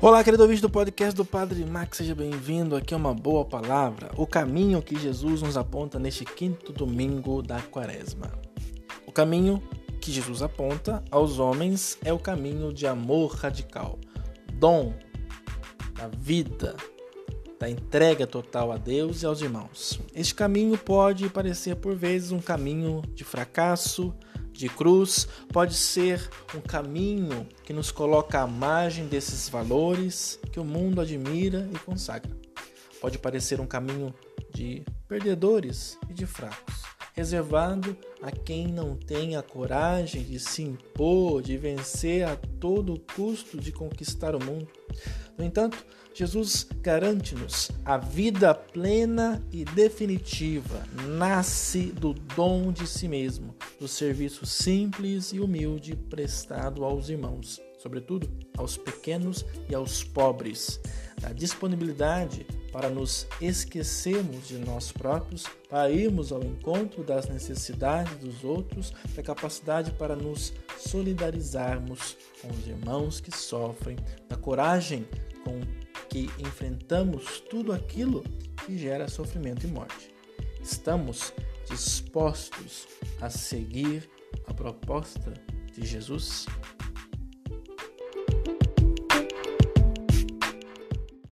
Olá, querido ouvinte do podcast do Padre Max, seja bem-vindo. Aqui é uma boa palavra, o caminho que Jesus nos aponta neste quinto domingo da quaresma. O caminho que Jesus aponta aos homens é o caminho de amor radical, dom da vida, da entrega total a Deus e aos irmãos. Este caminho pode parecer por vezes um caminho de fracasso, de cruz pode ser um caminho que nos coloca à margem desses valores que o mundo admira e consagra. Pode parecer um caminho de perdedores e de fracos, reservado a quem não tem a coragem de se impor, de vencer a todo custo de conquistar o mundo. No entanto, Jesus garante-nos a vida plena e definitiva, nasce do dom de si mesmo, do serviço simples e humilde prestado aos irmãos, sobretudo aos pequenos e aos pobres, da disponibilidade para nos esquecermos de nós próprios, para irmos ao encontro das necessidades dos outros, da capacidade para nos solidarizarmos com os irmãos que sofrem, da coragem com que enfrentamos tudo aquilo que gera sofrimento e morte. Estamos dispostos a seguir a proposta de Jesus?